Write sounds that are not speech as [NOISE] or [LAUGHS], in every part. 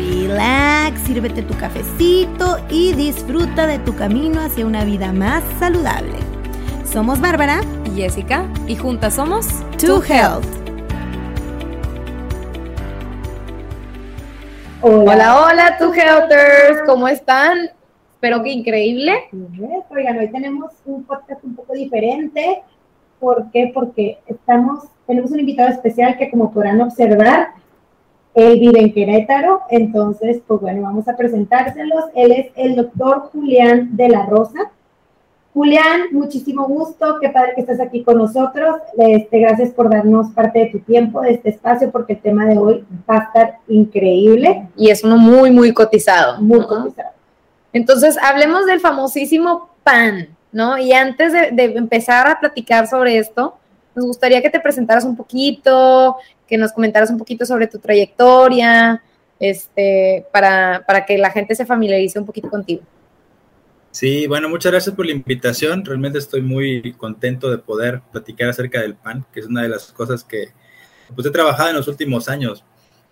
relax, sírvete tu cafecito y disfruta de tu camino hacia una vida más saludable. Somos Bárbara y Jessica y juntas somos To Health. Hola, hola, To Healthers, ¿cómo están? Espero que increíble. Oigan, hoy tenemos un podcast un poco diferente. ¿Por qué? Porque estamos, tenemos un invitado especial que como podrán observar, él vive en Querétaro, entonces, pues bueno, vamos a presentárselos. Él es el doctor Julián de la Rosa. Julián, muchísimo gusto, qué padre que estás aquí con nosotros. Este, gracias por darnos parte de tu tiempo, de este espacio, porque el tema de hoy va a estar increíble. Y es uno muy, muy cotizado. Muy cotizado. Entonces, hablemos del famosísimo pan, ¿no? Y antes de, de empezar a platicar sobre esto, nos gustaría que te presentaras un poquito, que nos comentaras un poquito sobre tu trayectoria, este, para, para que la gente se familiarice un poquito contigo. Sí, bueno, muchas gracias por la invitación. Realmente estoy muy contento de poder platicar acerca del pan, que es una de las cosas que pues, he trabajado en los últimos años,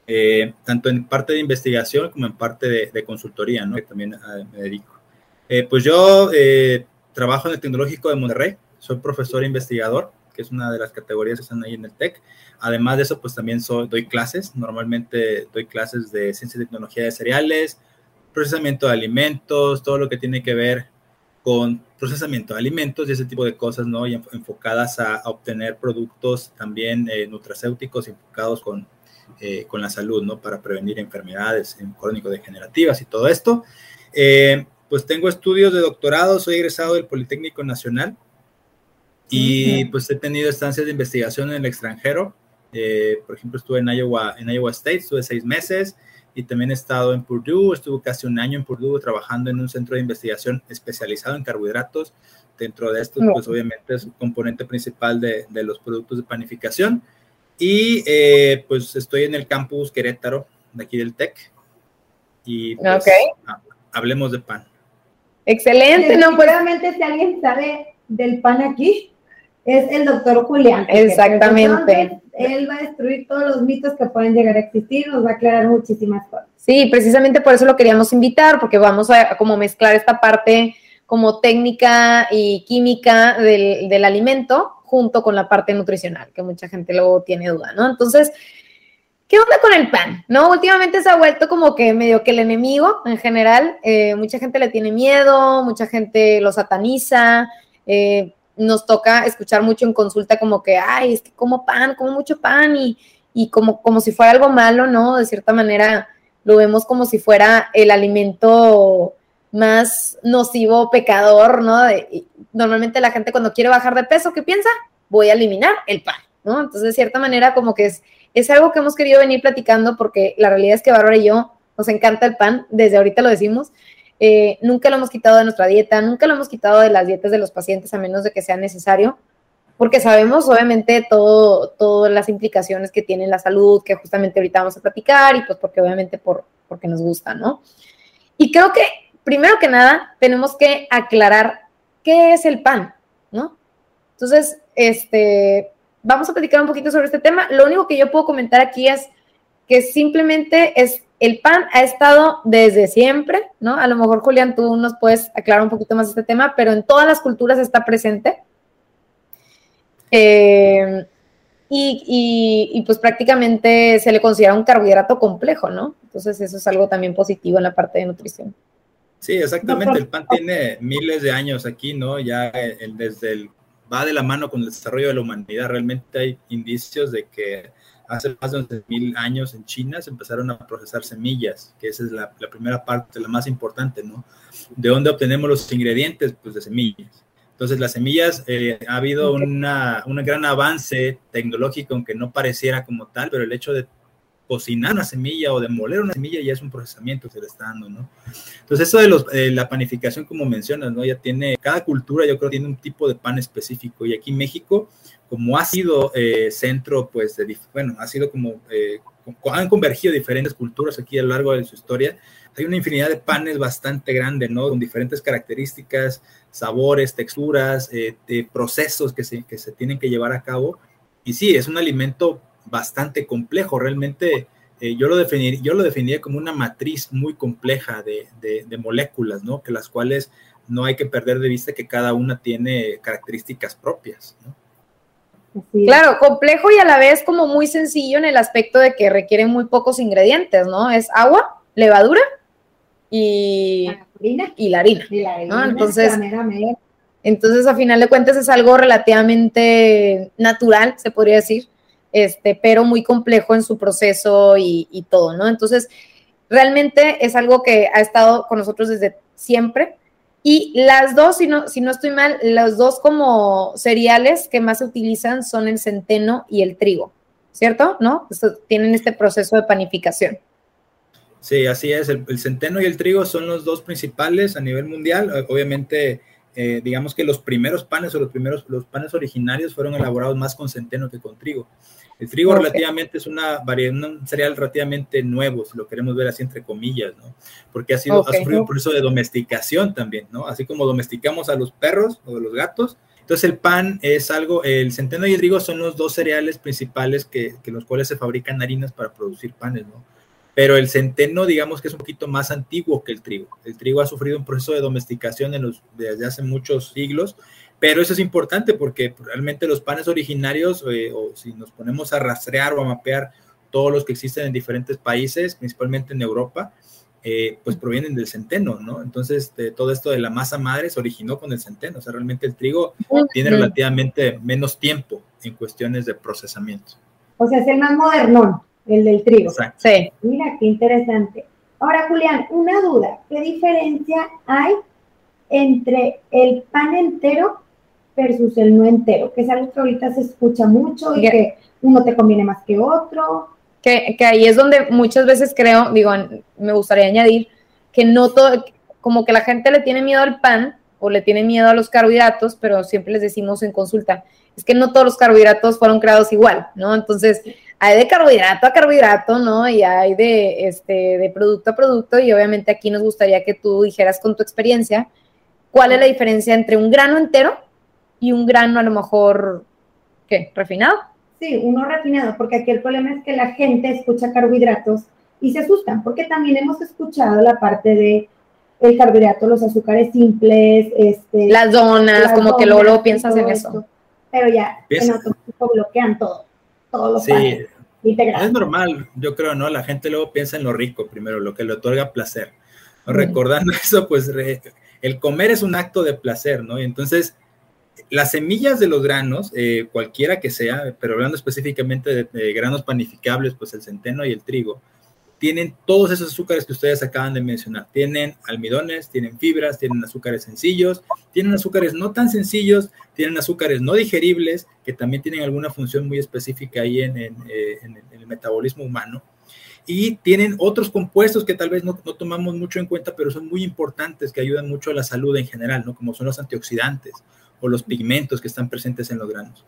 eh, tanto en parte de investigación como en parte de, de consultoría, ¿no? que también uh, me dedico. Eh, pues yo eh, trabajo en el Tecnológico de Monterrey, soy profesor e investigador que es una de las categorías que están ahí en el TEC. Además de eso, pues también soy, doy clases, normalmente doy clases de ciencia y tecnología de cereales, procesamiento de alimentos, todo lo que tiene que ver con procesamiento de alimentos y ese tipo de cosas, ¿no? Y enfocadas a, obtener productos también eh, nutracéuticos enfocados con, eh, con la salud, ¿no? Para prevenir enfermedades crónico-degenerativas y todo esto. Eh, pues tengo estudios de doctorado, soy egresado del Politécnico Nacional, y pues he tenido estancias de investigación en el extranjero. Eh, por ejemplo, estuve en Iowa, en Iowa State, estuve seis meses y también he estado en Purdue, estuve casi un año en Purdue trabajando en un centro de investigación especializado en carbohidratos. Dentro de esto, pues obviamente es un componente principal de, de los productos de panificación. Y eh, pues estoy en el campus Querétaro, de aquí del TEC. Y pues, okay. hablemos de pan. Excelente, no, pues realmente si alguien sabe del pan aquí, es el doctor Julián. Exactamente. Él va a destruir todos los mitos que pueden llegar a existir, nos va a aclarar muchísimas cosas. Sí, precisamente por eso lo queríamos invitar, porque vamos a, como mezclar esta parte como técnica y química del, del, alimento junto con la parte nutricional, que mucha gente luego tiene duda, ¿no? Entonces, ¿qué onda con el pan? ¿No? Últimamente se ha vuelto como que medio que el enemigo en general, eh, mucha gente le tiene miedo, mucha gente lo sataniza, eh, nos toca escuchar mucho en consulta como que, ay, es que como pan, como mucho pan y, y como, como si fuera algo malo, ¿no? De cierta manera lo vemos como si fuera el alimento más nocivo, pecador, ¿no? Normalmente la gente cuando quiere bajar de peso, ¿qué piensa? Voy a eliminar el pan, ¿no? Entonces, de cierta manera, como que es, es algo que hemos querido venir platicando porque la realidad es que Bárbara y yo nos encanta el pan, desde ahorita lo decimos, eh, nunca lo hemos quitado de nuestra dieta, nunca lo hemos quitado de las dietas de los pacientes a menos de que sea necesario, porque sabemos obviamente todo, todas las implicaciones que tiene la salud, que justamente ahorita vamos a platicar y pues porque obviamente por, porque nos gusta, ¿no? Y creo que primero que nada tenemos que aclarar qué es el pan, ¿no? Entonces, este, vamos a platicar un poquito sobre este tema. Lo único que yo puedo comentar aquí es que simplemente es el pan ha estado desde siempre, ¿no? A lo mejor, Julián, tú nos puedes aclarar un poquito más este tema, pero en todas las culturas está presente. Eh, y, y, y, pues prácticamente se le considera un carbohidrato complejo, ¿no? Entonces eso es algo también positivo en la parte de nutrición. Sí, exactamente. El pan tiene miles de años aquí, ¿no? Ya el, desde el va de la mano con el desarrollo de la humanidad. Realmente hay indicios de que hace más de 11.000 años en China se empezaron a procesar semillas, que esa es la, primera parte, la más importante, ¿no? ¿De dónde obtenemos los ingredientes? Pues de semillas. Entonces, las semillas, eh, ha habido una, un gran avance tecnológico, aunque no pareciera como tal, pero el hecho de cocinar una semilla o de moler una semilla ya es un procesamiento que se le está dando, ¿no? Entonces, eso de los, eh, la panificación, como mencionas, ¿no? Ya tiene, cada cultura yo creo tiene un tipo de pan específico y aquí México, como ha sido eh, centro, pues, de, bueno, ha sido como, eh, han convergido diferentes culturas aquí a lo largo de su historia, hay una infinidad de panes bastante grande, ¿no? Con diferentes características, sabores, texturas, de procesos que se, que se tienen que llevar a cabo. Y sí, es un alimento bastante complejo. Realmente eh, yo, lo definir, yo lo definiría como una matriz muy compleja de, de, moléculas, ¿no? Que las cuales no hay que perder de vista que cada una tiene características propias, ¿no? Claro, complejo y a la vez como muy sencillo en el aspecto de que requiere muy pocos ingredientes, ¿no? Es agua, levadura y, la y la harina. Entonces, entonces, a final de cuentas es algo relativamente natural, se podría decir este, pero muy complejo en su proceso y, todo, ¿no? Entonces, realmente es algo que ha estado con nosotros desde siempre. Y las dos, si no, si no estoy mal, los dos como cereales que más se utilizan son el centeno y el trigo, ¿cierto? ¿No? tienen este proceso de panificación. Sí, así es. El, centeno y el trigo son los dos principales a nivel mundial. Obviamente, eh, digamos que los primeros panes o los primeros los panes originarios fueron elaborados más con centeno que con trigo. El trigo relativamente es una un cereal relativamente nuevo, si lo queremos ver así entre comillas, ¿no? Porque ha sido ha sufrido un proceso de domesticación también, ¿no? Así como domesticamos a los perros o a los gatos. Entonces el pan es algo, el centeno y el trigo son los dos cereales principales que, que los cuales se fabrican harinas para producir panes, ¿no? Pero el centeno, digamos que es un poquito más antiguo que el trigo. El trigo ha sufrido un proceso de domesticación en los, desde hace muchos siglos, pero eso es importante porque realmente los panes originarios, eh, o si nos ponemos a rastrear o a mapear todos los que existen en diferentes países, principalmente en Europa, eh, pues provienen del centeno, ¿no? Entonces, todo esto de la masa madre se originó con el centeno, o sea, realmente el trigo tiene relativamente menos tiempo en cuestiones de procesamiento. O sea, es el más moderno el del trigo. Sí. Mira, qué interesante. Ahora, Julián, una duda. ¿Qué diferencia hay entre el pan entero versus el no entero? Que es algo que ahorita se escucha mucho y que uno te conviene más que otro. Que, que ahí es donde muchas veces creo, digo, me gustaría añadir que no todo, como que la gente le tiene miedo al pan o le tiene miedo a los carbohidratos, pero siempre les decimos en consulta, es que no todos los carbohidratos fueron creados igual, ¿no? Entonces, hay de carbohidrato a carbohidrato, ¿no? Y hay de, este, de producto a producto y obviamente aquí nos gustaría que tú dijeras con tu experiencia cuál es la diferencia entre un grano entero y un grano a lo mejor, ¿qué? ¿Refinado? Sí, uno refinado, porque aquí el problema es que la gente escucha carbohidratos y se asustan, porque también hemos escuchado la parte de el carbohidrato, los azúcares simples, este, las donas, como que luego, luego piensas en eso. Pero ya en automático bloquean todo todos los sí, Es normal, yo creo, ¿no? La gente luego piensa en lo rico primero, lo que le otorga placer. Recordando [LAUGHS] eso, pues el comer es un acto de placer, ¿no? Y entonces, las semillas de los granos, eh, cualquiera que sea, pero hablando específicamente de, granos panificables, pues el centeno y el trigo, tienen todos esos azúcares que ustedes acaban de mencionar. Tienen almidones, tienen fibras, tienen azúcares sencillos, tienen azúcares no tan sencillos, tienen azúcares no digeribles, que también tienen alguna función muy específica ahí en, eh, el metabolismo humano. Y tienen otros compuestos que tal vez no, no, tomamos mucho en cuenta, pero son muy importantes, que ayudan mucho a la salud en general, ¿no? como son los antioxidantes o los pigmentos que están presentes en los granos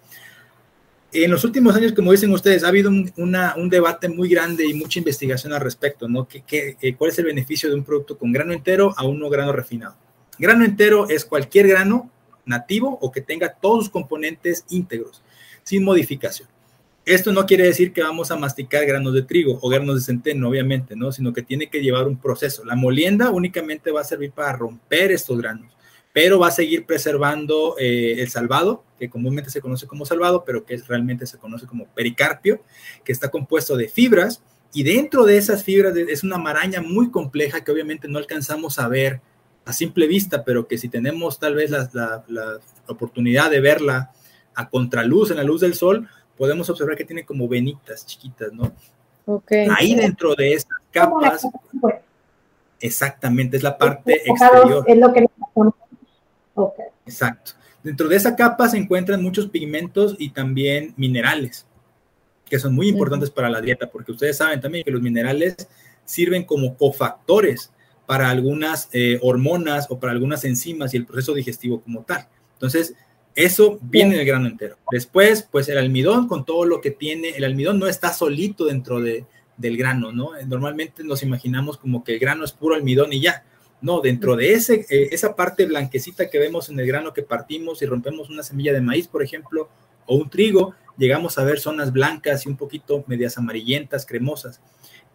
en los últimos años, como dicen ustedes, ha habido un, debate muy grande y mucha investigación al respecto, ¿no? ¿Qué, eh, cuál es el beneficio de un producto con grano entero a uno grano refinado? Grano entero es cualquier grano nativo o que tenga todos sus componentes íntegros, sin modificación. Esto no quiere decir que vamos a masticar granos de trigo o granos de centeno, obviamente, ¿no? Sino que tiene que llevar un proceso. La molienda únicamente va a servir para romper estos granos pero va a seguir preservando eh, el salvado, que comúnmente se conoce como salvado, pero que realmente se conoce como pericarpio, que está compuesto de fibras, y dentro de esas fibras es una maraña muy compleja que obviamente no alcanzamos a ver a simple vista, pero que si tenemos tal vez la, oportunidad de verla a contraluz, en la luz del sol, podemos observar que tiene como venitas chiquitas, ¿no? Okay. Ahí dentro de esas capas, exactamente, es la parte exterior. Es lo que Exacto. Dentro de esa capa se encuentran muchos pigmentos y también minerales. que son muy importantes para la dieta, porque ustedes saben también que los minerales sirven como cofactores para algunas eh, hormonas o para algunas enzimas y el proceso digestivo como tal. Entonces, eso viene en el grano entero. Después, pues el almidón con todo lo que tiene, el almidón no está solito dentro de, del grano, ¿no? Normalmente nos imaginamos como que el grano es puro almidón y ya. No, dentro de ese, eh, esa parte blanquecita que vemos en el grano que partimos y rompemos una semilla de maíz, por ejemplo, o un trigo, llegamos a ver zonas blancas y un poquito medias amarillentas, cremosas.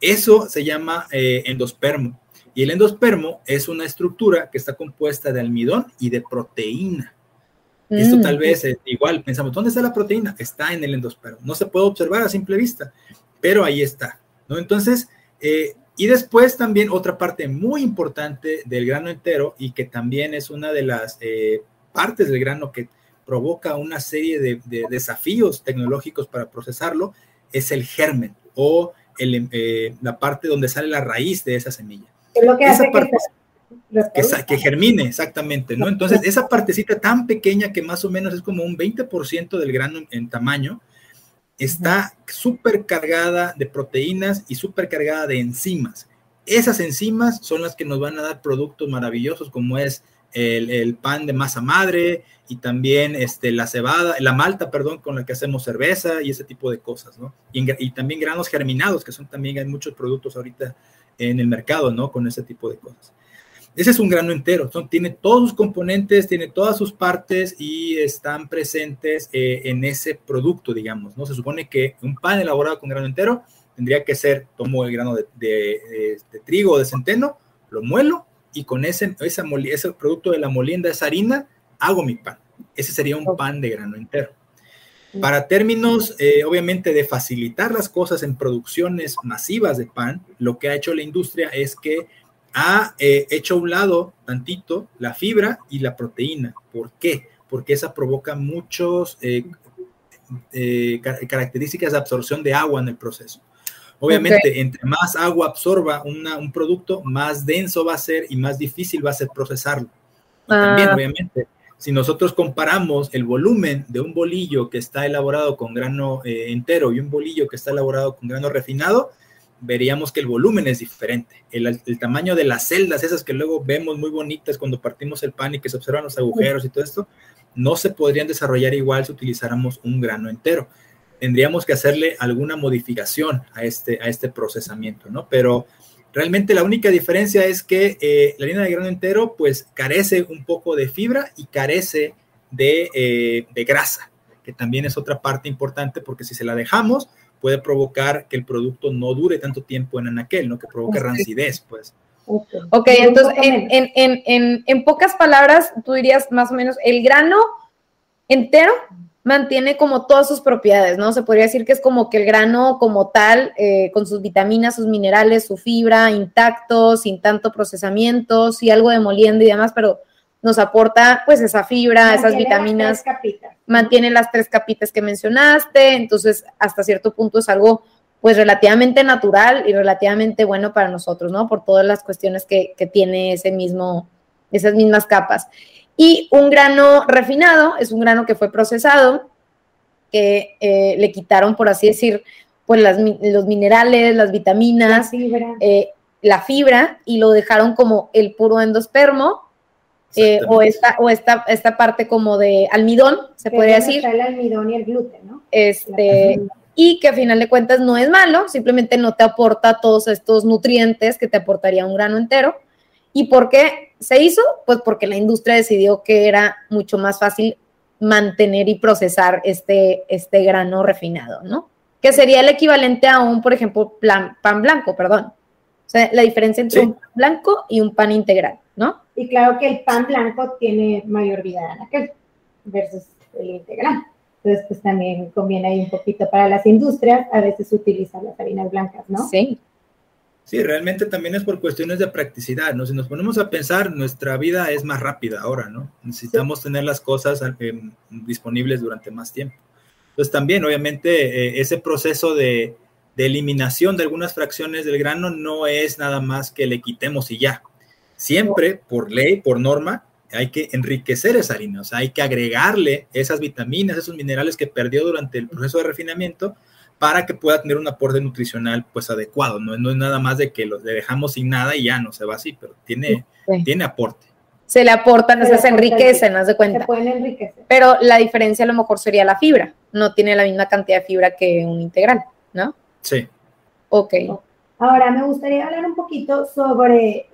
Eso se llama eh, endospermo. Y el endospermo es una estructura que está compuesta de almidón y de proteína. Esto mm, tal vez igual pensamos, ¿dónde está la proteína? Está en el endospermo. No se puede observar a simple vista, pero ahí está. ¿no? Entonces, eh, y después también otra parte muy importante del grano entero y que también es una de las eh, partes del grano que provoca una serie de, desafíos tecnológicos para procesarlo, es el germen o eh, la parte donde sale la raíz de esa semilla. Es lo que hace que, germine, exactamente, ¿no? Entonces, esa partecita tan pequeña que más o menos es como un 20% del grano en, tamaño, está súper cargada de proteínas y súper cargada de enzimas. Esas enzimas son las que nos van a dar productos maravillosos como es el, pan de masa madre y también este, la cebada, la malta, perdón, con la que hacemos cerveza y ese tipo de cosas, ¿no? Y, y también granos germinados, que son también, hay muchos productos ahorita en el mercado, ¿no? Con ese tipo de cosas. Ese es un grano entero, tiene todos sus componentes, tiene todas sus partes y están presentes eh, en ese producto, digamos, ¿no? Se supone que un pan elaborado con grano entero tendría que ser, tomo el grano de, trigo o de centeno, lo muelo y con ese, esa ese producto de la molienda, esa harina, hago mi pan. Ese sería un pan de grano entero. Para términos, eh, obviamente, de facilitar las cosas en producciones masivas de pan, lo que ha hecho la industria es que ha eh, hecho a un lado tantito la fibra y la proteína. ¿Por qué? Porque esa provoca muchas eh, eh, características de absorción de agua en el proceso. Obviamente, entre más agua absorba un producto, más denso va a ser y más difícil va a ser procesarlo. también, ah. obviamente, si nosotros comparamos el volumen de un bolillo que está elaborado con grano entero y un bolillo que está elaborado con grano refinado, veríamos que el volumen es diferente. El, tamaño de las celdas, esas que luego vemos muy bonitas cuando partimos el pan y que se observan los agujeros y todo esto, no se podrían desarrollar igual si utilizáramos un grano entero. Tendríamos que hacerle alguna modificación a este, a este procesamiento, ¿no? Pero realmente la única diferencia es que eh, la harina de grano entero pues carece un poco de fibra y carece de, eh, de grasa, que también es otra parte importante porque si se la dejamos, puede provocar que el producto no dure tanto tiempo en anaquel, ¿no? Que provoque rancidez, pues. Ok, entonces, en, pocas palabras, tú dirías más o menos, el grano entero mantiene como todas sus propiedades, ¿no? Se podría decir que es como que el grano como tal, eh, con sus vitaminas, sus minerales, su fibra, intacto, sin tanto procesamiento, sí algo de moliendo y demás, pero nos aporta pues esa fibra, esas vitaminas, mantiene las tres capitas que mencionaste, entonces hasta cierto punto es algo pues relativamente natural y relativamente bueno para nosotros, ¿no? Por todas las cuestiones que, tiene ese mismo, esas mismas capas. Y un grano refinado es un grano que fue procesado, que eh, le quitaron, por así decir, pues los minerales, las vitaminas, eh, la fibra, y lo dejaron como el puro endospermo, eh, o esta, o esta, esta parte como de almidón, se podría decir. el almidón y el gluten, ¿no? Este, y que a final de cuentas no es malo, simplemente no te aporta todos estos nutrientes que te aportaría un grano entero. ¿Y por qué se hizo? Pues porque la industria decidió que era mucho más fácil mantener y procesar este, este grano refinado, ¿no? Que sería el equivalente a un, por ejemplo, pan blanco, perdón. O sea, la diferencia entre un pan blanco y un pan integral, ¿no? Y claro que el pan blanco tiene mayor vida aquel versus el integral. Entonces, pues también conviene ahí un poquito para las industrias, a veces utilizan las harinas blancas, ¿no? Sí. Sí, realmente también es por cuestiones de practicidad, ¿no? Si nos ponemos a pensar, nuestra vida es más rápida ahora, ¿no? Necesitamos tener las cosas eh, disponibles durante más tiempo. Entonces también, obviamente, eh, ese proceso de, de eliminación de algunas fracciones del grano no es nada más que le quitemos y ya. Siempre, por ley, por norma, hay que enriquecer esa harina, o sea, hay que agregarle esas vitaminas, esos minerales que perdió durante el proceso de refinamiento para que pueda tener un aporte nutricional pues adecuado. No, no es nada más de que lo, le dejamos sin nada y ya no se va así, pero tiene, tiene aporte. Se le aportan, se, se enriquecen, haz de cuenta. Se pueden enriquecer. Pero la diferencia a lo mejor sería la fibra. No tiene la misma cantidad de fibra que un integral, ¿no? Sí. Ok. Ahora, me gustaría hablar un poquito sobre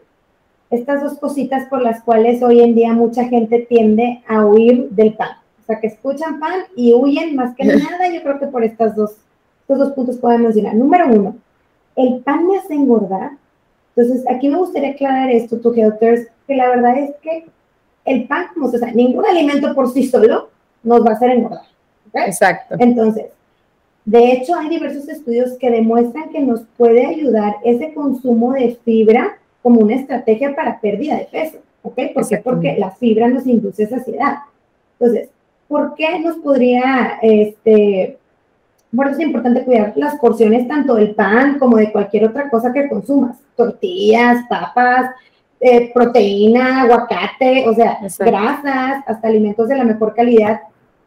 estas dos cositas por las cuales hoy en día mucha gente tiende a huir del pan. O sea, que escuchan pan y huyen más que [LAUGHS] nada. Yo creo que por estas dos, estos dos puntos podemos decir. Número uno, el pan me hace engordar. Entonces, aquí me gustaría aclarar esto, tu Helters, que la verdad es que el pan, como se sabe, ningún alimento por sí solo nos va a hacer engordar. Exacto. Entonces, de hecho, hay diversos estudios que demuestran que nos puede ayudar ese consumo de fibra como una estrategia para pérdida de peso. ¿Ok? ¿Por qué? Porque la fibra nos induce saciedad. Entonces, ¿por qué nos podría, este, bueno, es importante cuidar las porciones tanto del pan como de cualquier otra cosa que consumas? Tortillas, papas, eh, proteína, aguacate, o sea, grasas, hasta alimentos de la mejor calidad.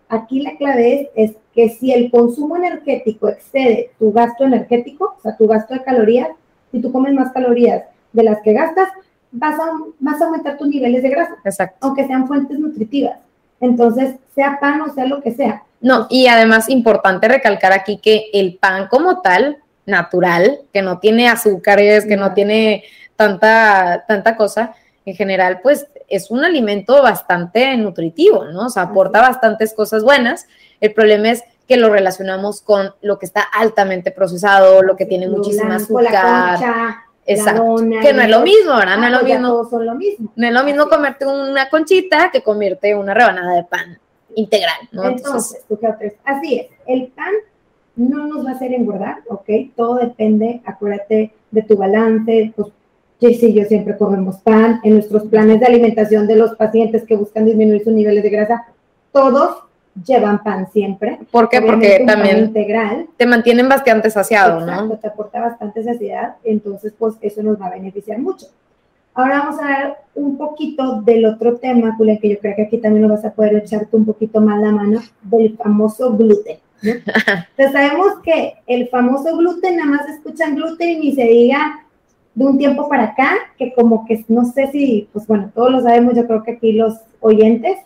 Aquí la clave es, es que si el consumo energético excede tu gasto energético, o sea, tu gasto de calorías, si tú comes más calorías de las que gastas, vas a, vas a aumentar tus niveles de grasa, Exacto. aunque sean fuentes nutritivas. Entonces, sea pan o sea lo que sea. No, y además importante recalcar aquí que el pan como tal, natural, que no tiene azúcares, que no tiene tanta, tanta cosa, en general, pues es un alimento bastante nutritivo, ¿no? O sea, aporta bastantes cosas buenas. El problema es que lo relacionamos con lo que está altamente procesado, lo que tiene muchísima azúcar. Exacto. que no es lo mismo, ¿verdad? No es lo mismo. todos son lo mismo. No es lo mismo comerte una conchita que comerte una rebanada de pan integral, ¿no? Entonces, así es, el pan no nos va a hacer engordar, ¿ok? Todo depende, acuérdate de tu balance, pues Jessy y yo siempre comemos pan, en nuestros planes de alimentación de los pacientes que buscan disminuir sus niveles de grasa, todos llevan pan siempre. ¿Por qué? Obviamente Porque también integral, te mantienen bastante saciado, Exacto, ¿no? te aporta bastante saciedad, entonces pues eso nos va a beneficiar mucho. Ahora vamos a ver un poquito del otro tema, Julia, que yo creo que aquí también lo vas a poder echarte un poquito más la mano, del famoso gluten. ¿no? Entonces [LAUGHS] sabemos que el famoso gluten, nada más escuchan gluten y ni se diga de un tiempo para acá, que como que no sé si, pues bueno, todos lo sabemos, yo creo que aquí los oyentes,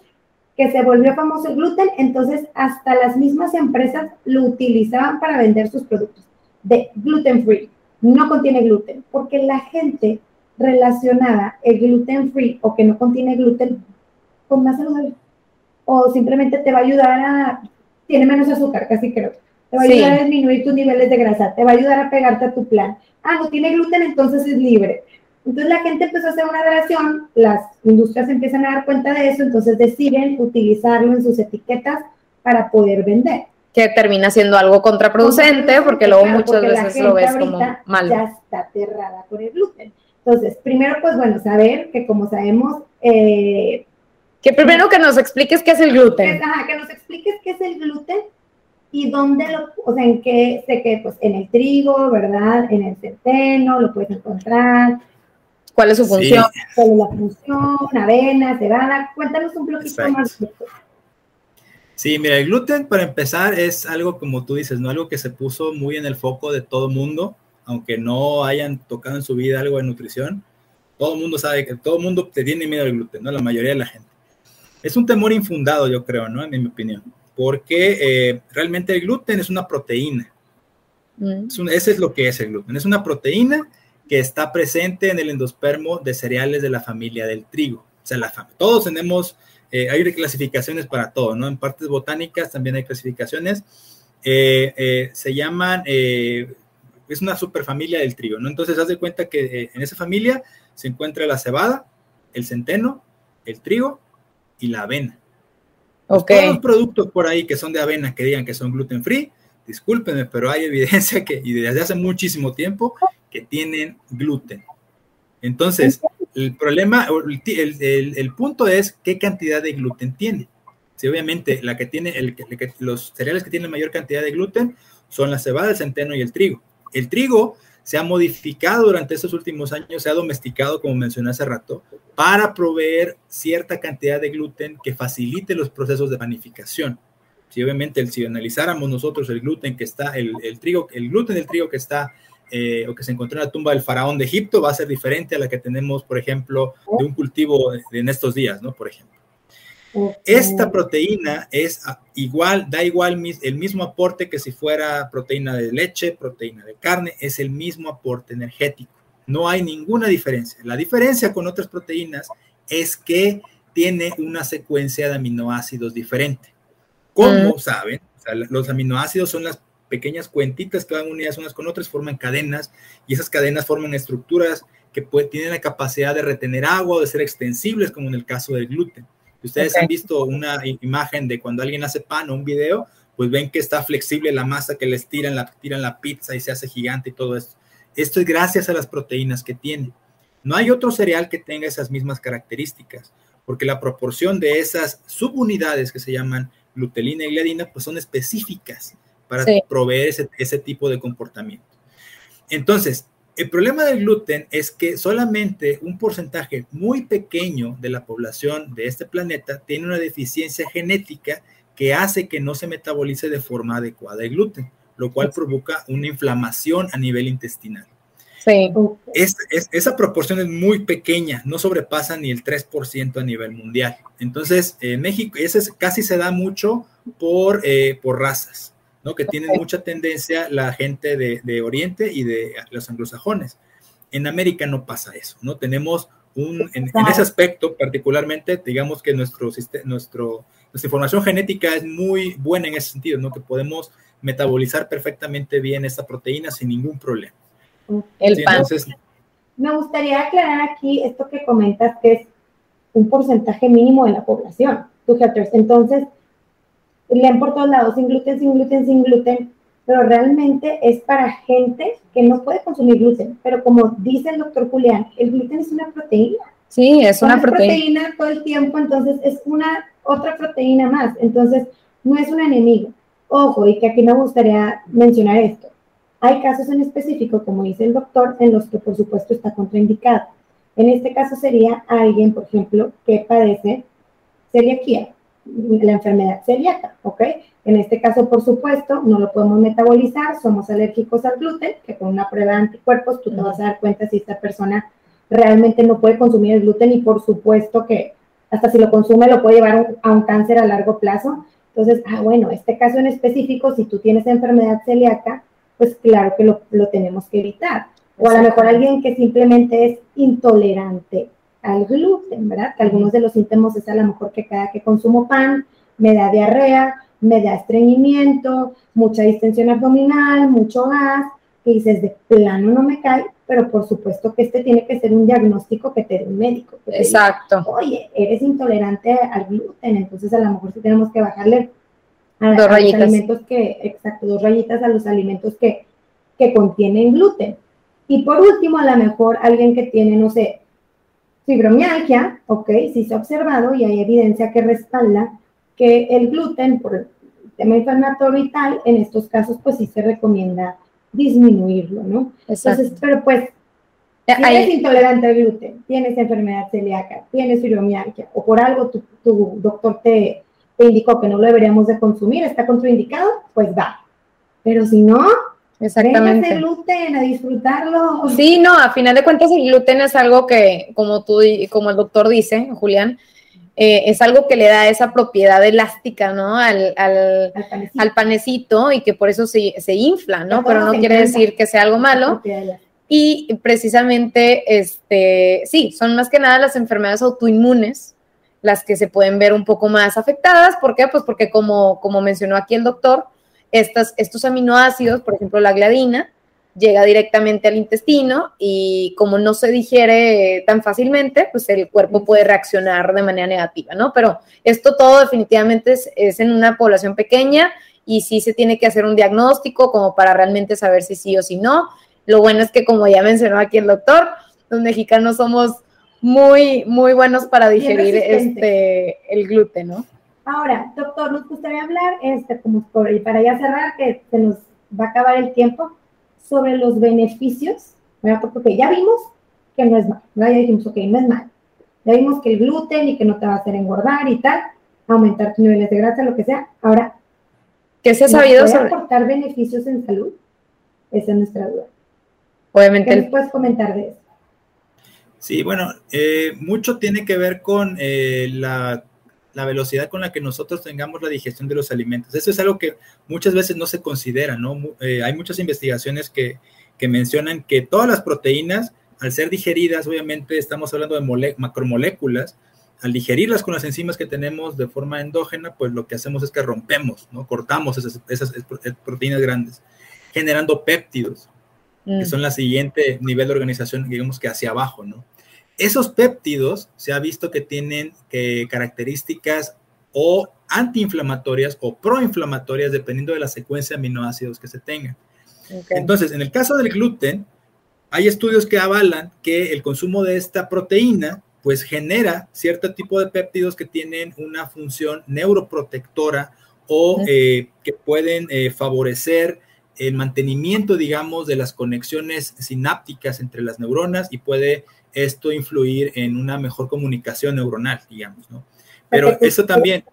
que se volvió famoso el gluten, entonces hasta las mismas empresas lo utilizaban para vender sus productos de gluten free, no contiene gluten, porque la gente relacionaba el gluten free o que no contiene gluten con más saludable. O simplemente te va a ayudar a, tiene menos azúcar, casi creo. Te va a Sí. ayudar a disminuir tus niveles de grasa, te va a ayudar a pegarte a tu plan. Ah, no tiene gluten, entonces es libre. Entonces la gente empezó a hacer una relación, las industrias empiezan a dar cuenta de eso, entonces deciden utilizarlo en sus etiquetas para poder vender. Que termina siendo algo contraproducente porque luego Claro, muchas porque veces lo ves como mal. Ya está aterrada por el gluten. Entonces, primero, pues bueno, saber que como sabemos, eh, Que primero que nos expliques qué es el que, gluten. ajá, que nos expliques qué es el gluten y dónde lo, o sea, en qué, sé que pues en el trigo, ¿verdad? En el centeno, lo puedes encontrar, ¿Cuál es su Sí. función? cuál es la función, avena, cebada, cuéntanos un poquito Exacto. más. Sí, mira, el gluten para empezar es algo como tú dices, ¿no? Algo que se puso muy en el foco de todo mundo, aunque no hayan tocado en su vida algo de nutrición. Todo el mundo sabe que todo el mundo te tiene miedo al gluten, ¿no? La mayoría de la gente. Es un temor infundado, yo creo, ¿no? En mi opinión, porque eh, realmente el gluten es una proteína. Mm. Es un- ese es lo que es el gluten. Es una proteína que está presente en el endospermo de cereales de la familia del trigo. O sea, la todos tenemos, eh, hay clasificaciones para todo, ¿no? En partes botánicas también hay clasificaciones. Eh, eh, se llaman, es una superfamilia del trigo, ¿no? Entonces, haz de cuenta que en esa familia se encuentra la cebada, el centeno, el trigo y la avena. Pues. Todos los productos por ahí que son de avena que digan que son gluten free, discúlpenme, pero hay evidencia que, y desde hace muchísimo tiempo, que tienen gluten. Entonces, el problema, el, punto es qué cantidad de gluten tiene. Si obviamente la que tiene, los cereales que tienen mayor cantidad de gluten son la cebada, el centeno y el trigo. El trigo se ha modificado durante estos últimos años, se ha domesticado, como mencioné hace rato, para proveer cierta cantidad de gluten que facilite los procesos de panificación. Si obviamente el, si analizáramos nosotros el gluten que está, el, el trigo, el gluten del trigo que está eh, o que se encontró en la tumba del faraón de Egipto va a ser diferente a la que tenemos, por ejemplo, de un cultivo en estos días, ¿no? Por ejemplo. Esta proteína es igual, da igual el mismo aporte que si fuera proteína de leche, proteína de carne, es el mismo aporte energético. No hay ninguna diferencia. La diferencia con otras proteínas es que tiene una secuencia de aminoácidos diferente. Como mm. saben, los aminoácidos son las pequeñas cuentitas que van unidas unas con otras, forman cadenas y esas cadenas forman estructuras que tienen la capacidad de retener agua o de ser extensibles, como en el caso del gluten. Ustedes han visto una imagen de cuando alguien hace pan o un video, pues ven que está flexible la masa que les tiran la, tiran la pizza y se hace gigante y todo esto. Esto es gracias a las proteínas que tiene. No hay otro cereal que tenga esas mismas características, porque la proporción de esas subunidades que se llaman glutelina y gliadina, pues son específicas para proveer ese, ese tipo de comportamiento. Entonces, el problema del gluten es que solamente un porcentaje muy pequeño de la población de este planeta tiene una deficiencia genética que hace que no se metabolice de forma adecuada el gluten, lo cual provoca una inflamación a nivel intestinal. Sí. esa proporción es muy pequeña, no sobrepasa ni el 3% a nivel mundial. Entonces, en México, ese casi se da mucho por, eh, por razas que tienen mucha tendencia la gente de, Oriente y de los anglosajones. En América no pasa eso, ¿no? Tenemos un, en, ese aspecto particularmente, digamos que nuestro, nuestro, nuestra información genética es muy buena en ese sentido, ¿no? Que podemos metabolizar perfectamente bien esta proteína sin ningún problema. El pan. Me gustaría aclarar aquí esto que comentas, que es un porcentaje mínimo de la población. Entonces, leen por todos lados, sin gluten, sin gluten, sin gluten, pero realmente es para gente que no puede consumir gluten. Pero como dice el doctor Julián, el gluten es una proteína. Sí, es una proteína. proteína todo el tiempo, entonces es una otra proteína más. Entonces, no es un enemigo. Ojo, y que aquí me gustaría mencionar esto. Hay casos en específico, como dice el doctor, en los que por supuesto está contraindicado. En este caso sería alguien, por ejemplo, que padece celiaquía la enfermedad celíaca, ¿ok? En este caso, por supuesto, no lo podemos metabolizar, somos alérgicos al gluten, que con una prueba de anticuerpos tú te vas a dar cuenta si esta persona realmente no puede consumir el gluten y por supuesto que hasta si lo consume lo puede llevar a un cáncer a largo plazo. Entonces, ah, bueno, este caso en específico, si tú tienes enfermedad celíaca, pues claro que lo, lo tenemos que evitar. O a lo mejor alguien que simplemente es intolerante al gluten, ¿verdad? Que algunos de los síntomas es a lo mejor que cada que consumo pan me da diarrea, me da estreñimiento, mucha distensión abdominal, mucho gas, que dices de plano no me cae, pero por supuesto que este tiene que ser un diagnóstico que te dé un médico. Exacto. Oye, eres intolerante al gluten, entonces a lo mejor sí tenemos que bajarle a, dos los alimentos que, exacto, dos rayitas a los alimentos que, que contienen gluten. Y por último, a lo mejor alguien que tiene, no sé, Fibromialgia, ok, sí se ha observado y hay evidencia que respalda que el gluten, por el tema inflamatorio y tal, en estos casos, pues sí se recomienda disminuirlo, ¿no? Entonces, pero pues, si eres intolerante al gluten, tienes enfermedad celíaca, tienes fibromialgia, o por algo tu, doctor te, te indicó que no lo deberíamos de consumir, está contraindicado, pues va. Pero si no, Exactamente. el gluten, a disfrutarlo. Sí, no, a final de cuentas el gluten es algo que, como tú, como el doctor dice, Julián, eh, es algo que le da esa propiedad elástica, ¿no? Al, al, al, panecito. y que por eso se, se infla, ¿no? Pero no quiere decir que sea algo malo. Y precisamente, este, sí, son más que nada las enfermedades autoinmunes las que se pueden ver un poco más afectadas. ¿Por qué? Pues porque como, como mencionó aquí el doctor, estos aminoácidos, por ejemplo la gliadina, llega directamente al intestino y como no se digiere tan fácilmente, pues el cuerpo puede reaccionar de manera negativa, ¿no? Pero esto todo definitivamente es, en una población pequeña y sí se tiene que hacer un diagnóstico como para realmente saber si sí o si no. Lo bueno es que como ya mencionó aquí el doctor, los mexicanos somos muy, muy buenos para digerir este, el gluten, ¿no? Ahora, doctor, nos gustaría hablar, este, como por, y para ya cerrar, que se nos va a acabar el tiempo, sobre los beneficios, ¿verdad? Porque ya vimos que no es malo, ¿verdad? Ya dijimos, ok, no es malo. Ya vimos que el gluten y que no te va a hacer engordar y tal, aumentar tus niveles de grasa, lo que sea. Ahora, ¿Qué se ha sabido ¿Puede sobre...? aportar beneficios en salud? Esa es nuestra duda. Obviamente, ¿Qué el- nos puedes comentar de eso? Sí, bueno, eh, mucho tiene que ver con eh, la, velocidad con la que nosotros tengamos la digestión de los alimentos. Eso es algo que muchas veces no se considera, ¿no? Eh, hay muchas investigaciones que, que mencionan que todas las proteínas, al ser digeridas, obviamente estamos hablando de macromoléculas, al digerirlas con las enzimas que tenemos de forma endógena, pues lo que hacemos es que rompemos, ¿no? Cortamos esas proteínas grandes, generando péptidos Mm. que son la siguiente nivel de organización, digamos que hacia abajo, ¿no? Esos péptidos se ha visto que tienen eh, características o antiinflamatorias o proinflamatorias dependiendo de la secuencia de aminoácidos que se tengan. Entonces, en el caso del gluten, hay estudios que avalan que el consumo de esta proteína pues genera cierto tipo de péptidos que tienen una función neuroprotectora o eh, que pueden eh, favorecer el mantenimiento, digamos, de las conexiones sinápticas entre las neuronas y puede esto influir en una mejor comunicación neuronal, digamos, ¿no? Pero eso también,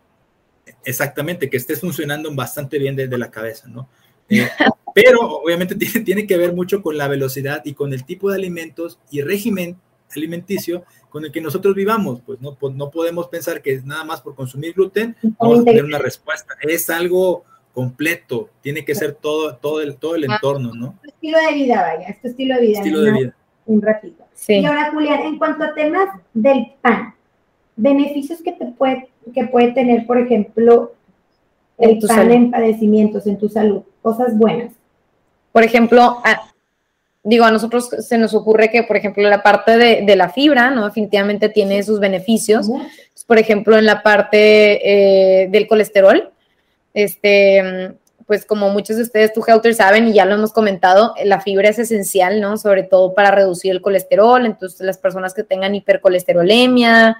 exactamente, que estés funcionando bastante bien desde la cabeza, ¿no? Eh, [LAUGHS] pero obviamente [LAUGHS] tiene, tiene que ver mucho con la velocidad y con el tipo de alimentos y régimen alimenticio con el que nosotros vivamos. Pues no, po- no podemos pensar que nada más por consumir gluten vamos a tener una respuesta. Es algo completo, tiene que ser todo, todo, el, todo el entorno, ¿no? Tu estilo de vida, vaya, es tu estilo de vida. Estilo de vida. Un ratito. Sí. Y ahora, Julián, en cuanto a temas del pan, beneficios que te puede, que puede tener, por ejemplo, el En tu pan salud. en padecimientos, en tu salud, cosas buenas. Por ejemplo, a- digo, a nosotros se nos ocurre que, por ejemplo, la parte de, de la fibra, ¿no? Definitivamente tiene sus beneficios. Por ejemplo, en la parte eh, del colesterol, este, pues como muchos de ustedes, tu Helter, saben y ya lo hemos comentado, la fibra es esencial, ¿no? Sobre todo para reducir el colesterol. Entonces, las personas que tengan hipercolesterolemia,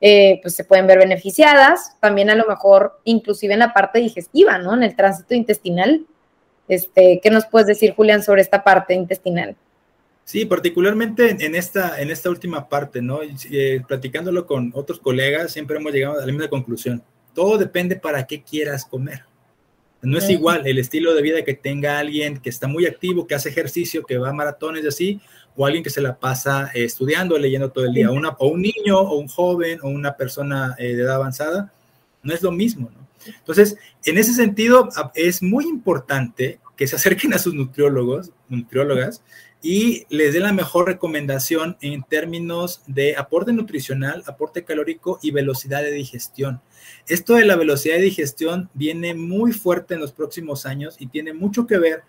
eh, pues se pueden ver beneficiadas. También a lo mejor, inclusive en la parte digestiva, ¿no? En el tránsito intestinal. Este, ¿Qué nos puedes decir, Julián, sobre esta parte intestinal? Sí, particularmente en, esta, en esta última parte, ¿no? Eh, platicándolo con otros colegas, siempre hemos llegado a la misma conclusión. Todo depende para qué quieras comer. No es igual el estilo de vida que tenga alguien que está muy activo, que hace ejercicio, que va a maratones y así, o alguien que se la pasa eh, estudiando, leyendo todo el día. Una, o un niño, o un joven, o una persona eh, de edad avanzada, no es lo mismo, ¿no? Entonces, en ese sentido, es muy importante que se acerquen a sus nutriólogos, nutriólogas, y les dé la mejor recomendación en términos de aporte nutricional, aporte calórico y velocidad de digestión. Esto de la velocidad de digestión viene muy fuerte en los próximos años y tiene mucho que ver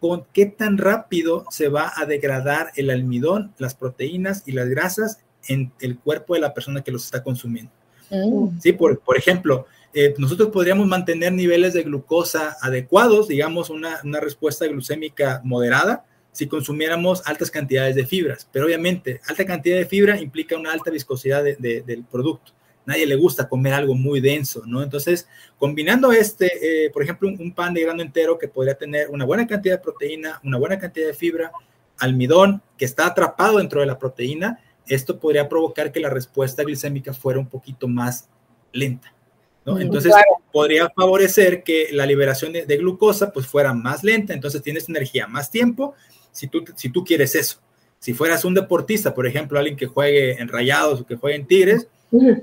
con qué tan rápido se va a degradar el almidón, las proteínas y las grasas en el cuerpo de la persona que los está consumiendo. Mm, Sí, por, por ejemplo, eh, nosotros podríamos mantener niveles de glucosa adecuados, digamos una, una respuesta glucémica moderada, si consumiéramos altas cantidades de fibras. Pero obviamente, alta cantidad de fibra implica una alta viscosidad de- de- del producto. Nadie le gusta comer algo muy denso, ¿no? Entonces, combinando este, eh, por ejemplo, un, un pan de grano entero que podría tener una buena cantidad de proteína, una buena cantidad de fibra, almidón que está atrapado dentro de la proteína, esto podría provocar que la respuesta glicémica fuera un poquito más lenta. ¿no? Mm, Entonces, claro. podría favorecer que la liberación de, de glucosa pues fuera más lenta, entonces tienes energía más tiempo si tú, si tú quieres eso. Si fueras un deportista, por ejemplo, alguien que juegue en rayados o que juegue en tigres.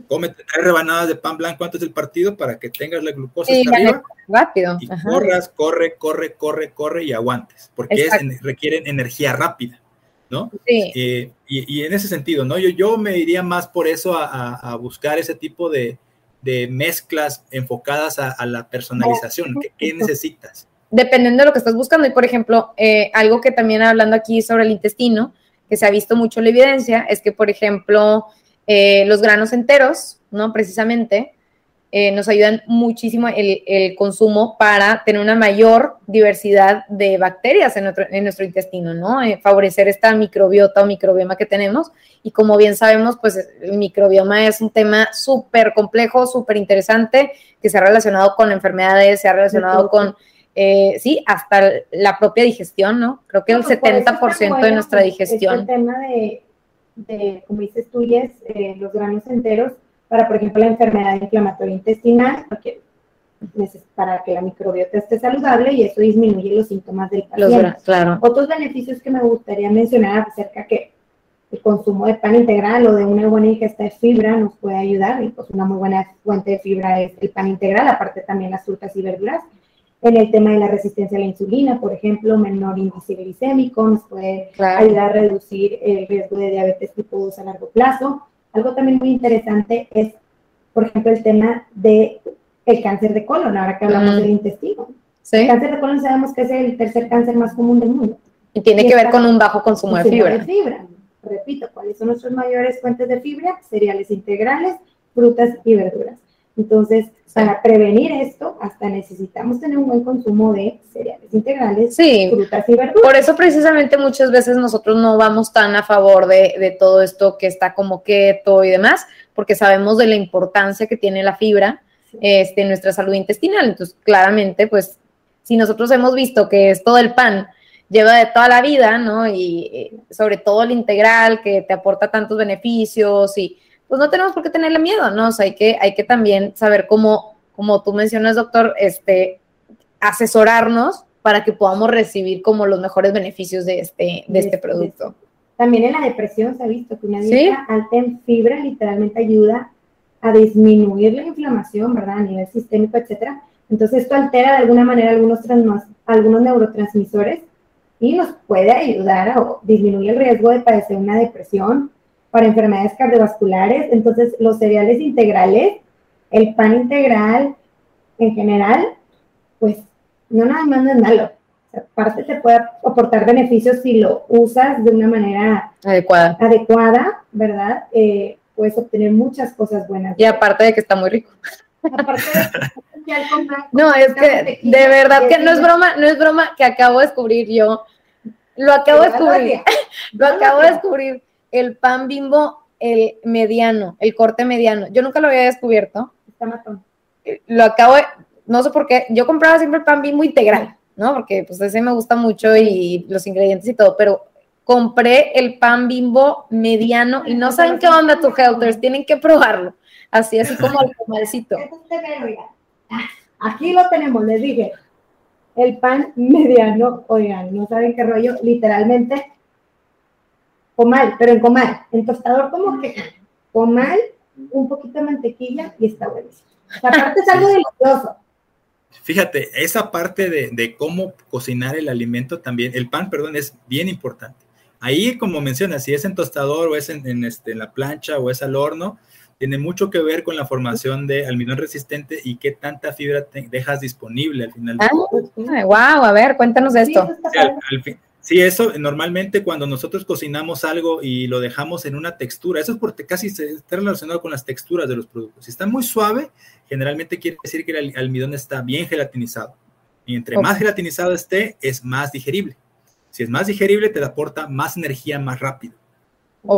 Cómete tres rebanadas de pan blanco antes del partido para que tengas la glucosa Sí, hasta arriba rápido. y ajá. corras, corre, corre, corre, corre y aguantes, porque es, requieren energía rápida, ¿no? Sí, Eh, y, y en ese sentido, ¿no? Yo, yo me iría más por eso a, a- a buscar ese tipo de, de mezclas enfocadas a, a la personalización. ¿Qué, qué necesitas? dependiendo de lo que estás buscando. Y por ejemplo, eh, algo que también hablando aquí sobre el intestino, que se ha visto mucho la evidencia, es que, por ejemplo, eh, los granos enteros, ¿no? Precisamente, eh, nos ayudan muchísimo el, el consumo para tener una mayor diversidad de bacterias en nuestro, en nuestro intestino, ¿no? Eh, favorecer esta microbiota o microbioma que tenemos. Y como bien sabemos, pues el microbioma es un tema súper complejo, súper interesante, que se ha relacionado con enfermedades, se ha relacionado con eh, sí, hasta la propia digestión, ¿no? Creo que No, el pues, por eso está 70% de nuestra pues, digestión. Este tema de, de, como dices tú, Jess, eh, los granos enteros para, por ejemplo, la enfermedad inflamatoria intestinal, porque para que la microbiota esté saludable y eso disminuye los síntomas del paciente. claro. Otros beneficios que me gustaría mencionar acerca que el consumo de pan integral o de una buena ingesta de fibra nos puede ayudar y pues una muy buena fuente de fibra es el pan integral, aparte también las frutas y verduras. En el tema de la resistencia a la insulina, por ejemplo, menor índice glicémico nos puede ayudar a reducir el riesgo de diabetes tipo 2 a largo plazo. Algo también muy interesante es, por ejemplo, el tema de el cáncer de colon, ahora que hablamos del intestino. El cáncer de colon sabemos que es el tercer cáncer más común del mundo. Y tiene que ver con un bajo consumo de fibra. de fibra. Repito, ¿cuáles son nuestras mayores fuentes de fibra? Cereales integrales, frutas y verduras. Entonces, para prevenir esto, hasta necesitamos tener un buen consumo de cereales integrales, frutas y verduras. Por eso precisamente muchas veces nosotros no vamos tan a favor de, de todo esto que está como keto y demás, porque sabemos de la importancia que tiene la fibra este, nuestra salud intestinal. Entonces, claramente, pues, si nosotros hemos visto que es todo el pan lleva de toda la vida, ¿no? Y eh, sobre todo el integral que te aporta tantos beneficios y pues no tenemos por qué tenerle miedo, ¿no? O sea, hay que, hay que también saber cómo, como tú mencionas, doctor, este, asesorarnos para que podamos recibir como los mejores beneficios de este, de este producto. También en la depresión se ha visto que una dieta alta en fibra literalmente ayuda a disminuir la inflamación, ¿verdad? A nivel sistémico, etcétera. Entonces esto altera de alguna manera algunos, algunos neurotransmisores y nos puede ayudar a disminuir el riesgo de padecer una depresión, para enfermedades cardiovasculares. Entonces los cereales integrales, el pan integral en general, pues no nada más no es malo. Aparte te puede aportar beneficios si lo usas de una manera adecuada, adecuada ¿verdad? Eh, puedes obtener muchas cosas buenas. Y aparte de que está muy rico. [LAUGHS] no, es que de verdad que no es broma, no es broma que acabo de descubrir yo. Lo acabo de descubrir. [LAUGHS] Lo acabo de descubrir. El pan bimbo, el mediano, el corte mediano. Yo nunca lo había descubierto. Está matón. Eh, lo acabo de, no sé por qué, yo compraba siempre el pan bimbo integral, ¿no? Porque pues ese me gusta mucho y los ingredientes y todo, pero compré el pan bimbo mediano y no saben qué onda tu helters, tienen que probarlo. Así, así como el comalcito. [LAUGHS] Aquí lo tenemos, les dije. El pan mediano, oigan, no saben qué rollo, literalmente comal, pero en comal, en tostador como que comal, un poquito de mantequilla y está buenísimo. Aparte es algo delicioso. Fíjate, esa parte de, de, cómo cocinar el alimento también, el pan, perdón, es bien importante. Ahí, como mencionas, si es en tostador o es en, este, en la plancha o es al horno, tiene mucho que ver con la formación de almidón resistente y qué tanta fibra te dejas disponible al final. Ah, wow, a ver, cuéntanos de esto. Sí, eso normalmente cuando nosotros cocinamos algo y lo dejamos en una textura, eso es porque casi está relacionado con las texturas de los productos. Si está muy suave, generalmente quiere decir que el almidón está bien gelatinizado. Y entre más gelatinizado esté, es más digerible. Si es más digerible, te aporta más energía más rápido.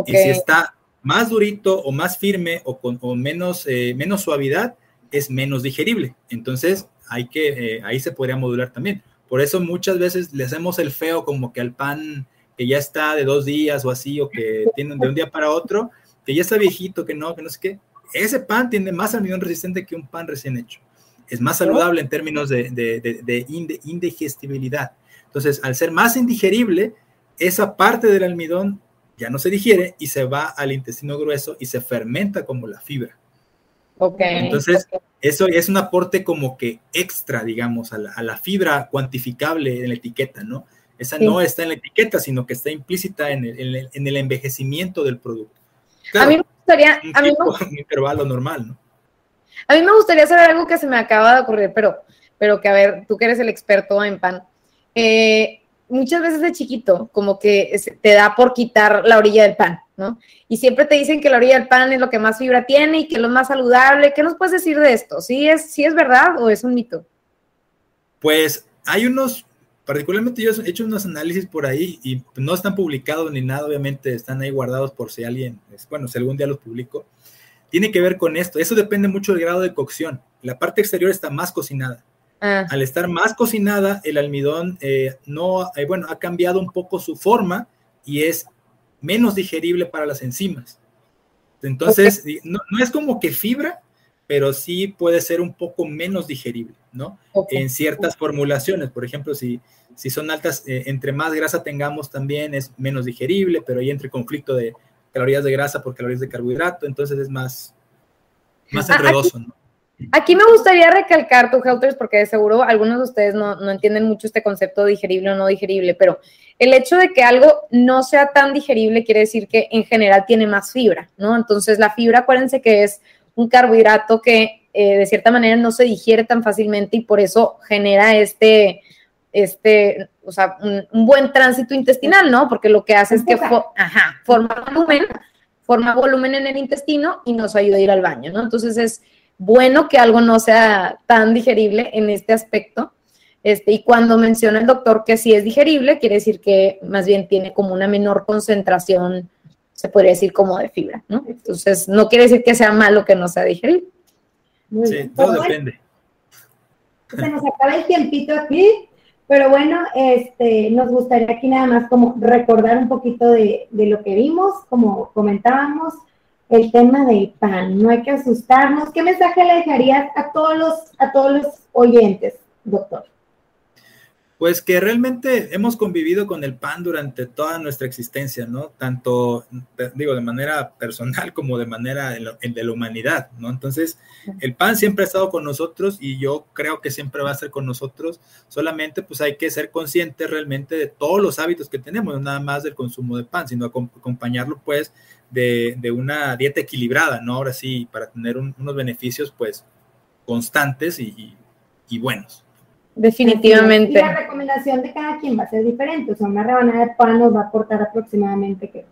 Y si está más durito o más firme o con menos, eh, menos suavidad, es menos digerible. Entonces, hay que, eh, ahí se podría modular también. Por eso muchas veces le hacemos el feo como que al pan que ya está de dos días o así, o que tienen de un día para otro, que ya está viejito, que no, que no sé qué. Ese pan tiene más almidón resistente que un pan recién hecho. Es más saludable en términos de, de, de indigestibilidad. Entonces, al ser más indigerible, esa parte del almidón ya no se digiere y se va al intestino grueso y se fermenta como la fibra. Ok. Entonces, eso es un aporte como que extra, digamos, a la, fibra cuantificable en la etiqueta, ¿no? Esa no está en la etiqueta, sino que está implícita en el, en el, envejecimiento del producto. a mí me gustaría... Un, a mí me, intervalo normal, ¿no? A mí me gustaría saber algo que se me acaba de ocurrir, pero, pero que a ver, tú que eres el experto en pan, eh, muchas veces de chiquito, como que te da por quitar la orilla del pan, ¿no? Y siempre te dicen que la orilla del pan es lo que más fibra tiene y que es lo más saludable. ¿Qué nos puedes decir de esto? ¿Sí es, sí es verdad o es un mito? Pues hay unos, particularmente yo he hecho unos análisis por ahí y no están publicados ni nada, obviamente están ahí guardados por si alguien, bueno, si algún día los publico. Tiene que ver con esto. Eso depende mucho del grado de cocción. La parte exterior está más cocinada Ah. Al estar más cocinada, el almidón eh, no, eh, bueno, ha cambiado un poco su forma y es menos digerible para las enzimas. Entonces, no, es como que fibra, pero sí puede ser un poco menos digerible, ¿no? En ciertas formulaciones, por ejemplo, si, si son altas, eh, entre más grasa tengamos también es menos digerible, pero ahí entre conflicto de calorías de grasa por calorías de carbohidrato, entonces es más, más ah, enredoso, ¿no? Aquí me gustaría recalcar, tu Helters, porque de seguro algunos de ustedes no, no, entienden mucho este concepto de digerible o no digerible, pero el hecho de que algo no sea tan digerible quiere decir que en general tiene más fibra, ¿no? Entonces la fibra, acuérdense que es un carbohidrato que eh, de cierta manera no se digiere tan fácilmente y por eso genera este, este, o sea, un, buen tránsito intestinal, ¿no? Porque lo que hace es que ajá, forma volumen, forma volumen en el intestino y nos ayuda a ir al baño, ¿no? Entonces es bueno que algo no sea tan digerible en este aspecto. Este, y cuando menciona el doctor que sí es digerible, quiere decir que más bien tiene como una menor concentración se podría decir como de fibra, ¿no? Entonces, no quiere decir que sea malo que no sea digerible. sí, todo depende. Se nos acaba el tiempito aquí, pero bueno, este, nos gustaría aquí nada más como recordar un poquito de, de lo que vimos, como comentábamos, el tema del pan. No hay que asustarnos. ¿Qué mensaje le dejarías a todos los, a todos los oyentes, doctor? Pues que realmente hemos convivido con el pan durante toda nuestra existencia, ¿no? Tanto, digo, de manera personal [LAUGHS] como de manera de la humanidad, ¿no? Entonces, el pan siempre ha estado con nosotros y yo creo que siempre va a estar con nosotros. Solamente, pues hay que ser conscientes realmente de todos los hábitos que tenemos, no nada más del consumo de pan, sino acompañarlo, pues, de, una dieta equilibrada, ¿no? Ahora sí, para tener unos beneficios, pues, constantes y buenos. Definitivamente. Y la recomendación de cada quien va a ser diferente. O sea, una rebanada de pan nos va a aportar aproximadamente ¿qué?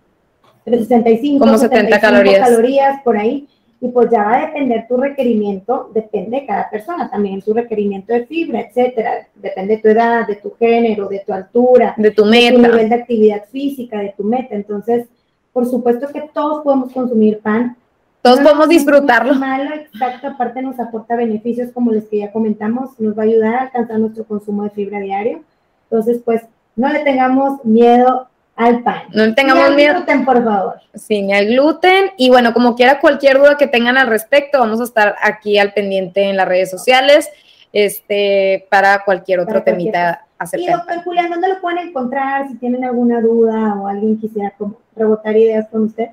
365, Como 70 calorías. calorías por ahí. Y pues ya va a depender tu requerimiento, depende de cada persona, también tu requerimiento de fibra, etcétera. Depende de tu edad, de tu género, de tu altura, de tu meta, de tu nivel de actividad física, de tu meta. Entonces, por supuesto que todos podemos consumir pan, todos podemos disfrutarlo. Malo, exacto, aparte nos aporta beneficios como los que ya comentamos, nos va a ayudar a alcanzar nuestro consumo de fibra diario. Entonces, pues, no le tengamos miedo al pan. No le tengamos ni al gluten, por favor. Sí, ni al gluten. Y bueno, como quiera, cualquier duda que tengan al respecto, vamos a estar aquí al pendiente en las redes sociales este, para cualquier otro temita acerca. Y doctor Julián, ¿dónde lo pueden encontrar? Si tienen alguna duda o alguien quisiera como rebotar ideas con usted.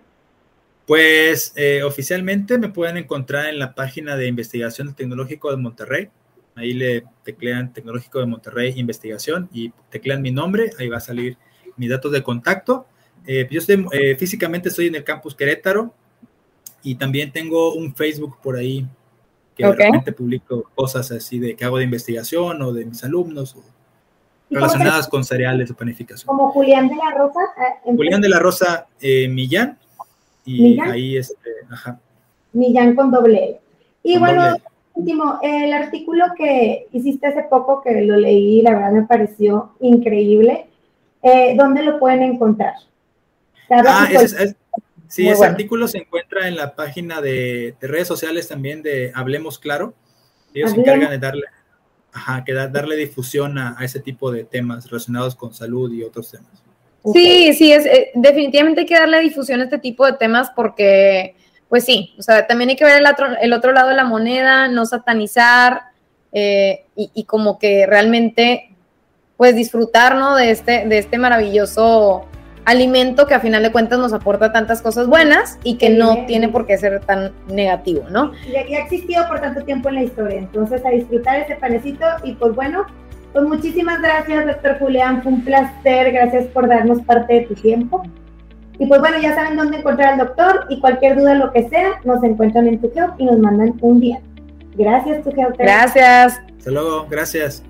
Pues eh, oficialmente me pueden encontrar en la página de Investigación Tecnológico de Monterrey. Ahí le teclean Tecnológico de Monterrey Investigación y teclean mi nombre. Ahí va a salir mis datos de contacto. Eh, yo estoy, eh, físicamente estoy en el campus Querétaro y también tengo un Facebook por ahí que realmente publico cosas así de que hago de investigación o de mis alumnos relacionadas con cereales o panificación. Como Julián de la Rosa. Julián de la Rosa Millán y ahí, este, ajá. Millán con doble Y bueno, último, el artículo que hiciste hace poco, que lo leí, la verdad me pareció increíble. Eh, ¿Dónde lo pueden encontrar? Ah, sí, ese artículo se encuentra en la página de, redes sociales también de Hablemos Claro. Ellos se encargan de darle, ajá, que darle difusión a, a, ese tipo de temas relacionados con salud y otros temas. Sí, sí, es, eh, definitivamente hay que darle difusión a este tipo de temas porque, pues sí, o sea, también hay que ver el otro, el otro lado de la moneda, no satanizar eh, y, como que realmente, pues disfrutar, ¿no? De este, de este maravilloso alimento que a final de cuentas nos aporta tantas cosas buenas y que no tiene por qué ser tan negativo, ¿no? Y ha existido por tanto tiempo en la historia, entonces a disfrutar ese panecito y pues bueno, pues muchísimas gracias, doctor Julián. Fue un placer. Gracias por darnos parte de tu tiempo. Y pues bueno, ya saben dónde encontrar al doctor y cualquier duda, lo que sea, nos encuentran en tu y nos mandan un día. Gracias, tu Gracias. Hasta luego. Gracias.